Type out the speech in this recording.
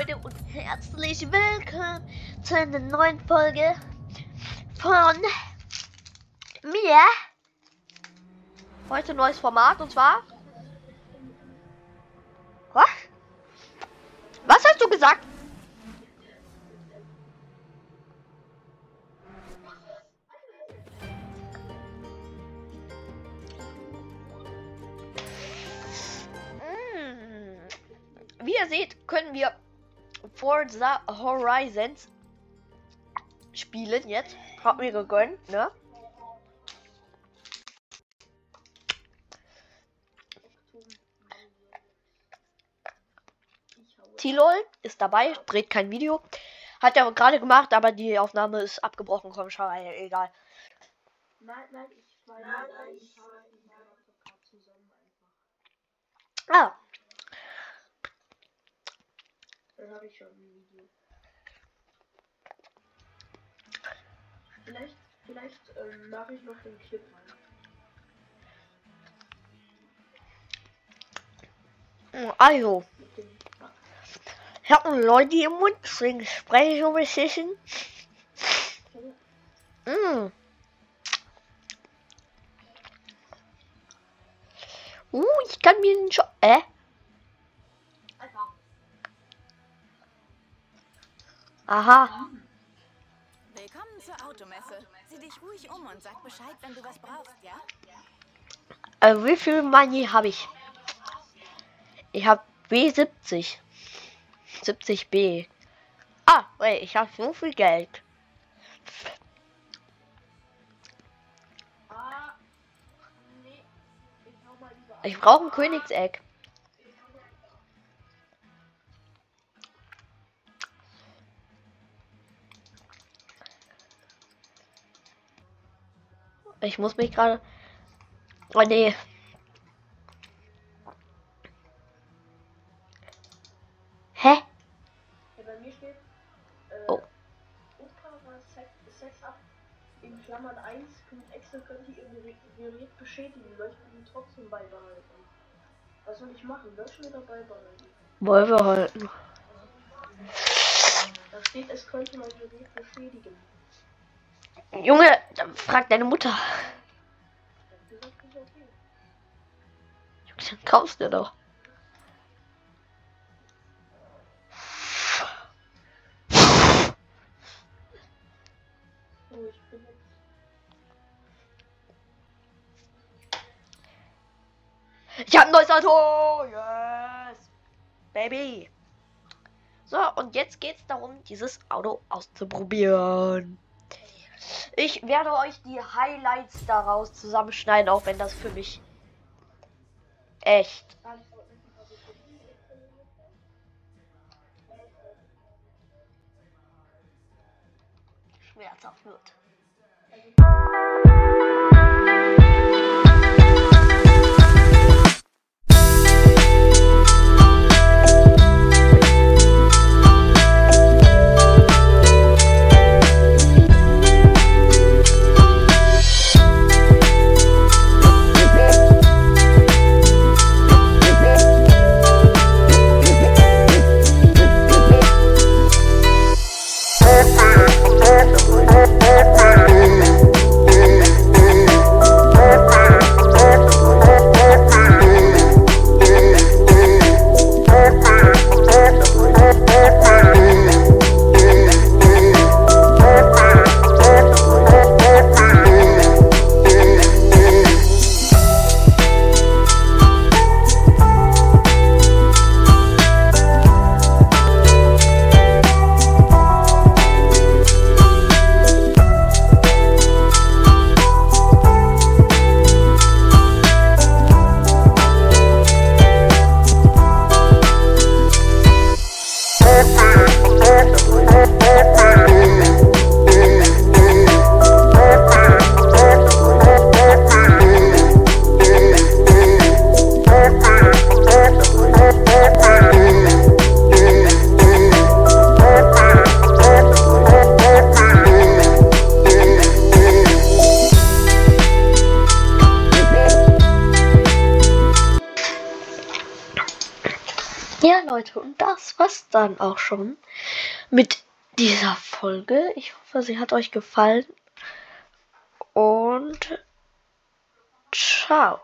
und herzlich willkommen zu einer neuen Folge von mir. Heute neues Format und zwar. Was? Was hast du gesagt? Mm. Wie ihr seht, können wir Forza Horizons spielen jetzt. Hab mir gegönnt, ne? Tilol ist dabei, dreht kein Video. Hat er gerade gemacht, aber die Aufnahme ist abgebrochen. Komm, schau, egal. Nein, nein, ich war nein, nein, ich war zusammen einfach. Ah, Dann habe ich schon ein Video. Vielleicht, vielleicht ähm, mache ich noch den Clip rein. mm, also. Ich hab einen Leute im Mund, deswegen spreche ich so beschissen. Mm. Uh, ich kann mir Job. Äh? Aha. Willkommen zur Automesse. Sieh dich ruhig um und sag Bescheid, wenn du was brauchst, ja? Also wie viel Money habe ich? Ich habe B70. 70B. Ah, wait, ich habe so viel Geld. Ich brauche ein Königseck. Ich muss mich gerade. Oh nee. Hä? Ja, bei mir steht, äh, Oh. Sex, Sex-Up in Klammern 1. Excel könnte ihr Gerät, Gerät beschädigen, möchten ihn trotzdem beibehalten. Was soll ich machen? Löschen oder beibehalten? Wollen wir halten. Da steht, es könnte mein Gerät beschädigen. Junge, frag deine Mutter. Junge, dann kaufst du doch. Ich hab ein neues Auto! Yes! Baby! So, und jetzt geht's darum, dieses Auto auszuprobieren. Ich werde euch die Highlights daraus zusammenschneiden, auch wenn das für mich echt schmerzhaft wird. Leute, und das war's dann auch schon mit dieser Folge. Ich hoffe, sie hat euch gefallen. Und ciao.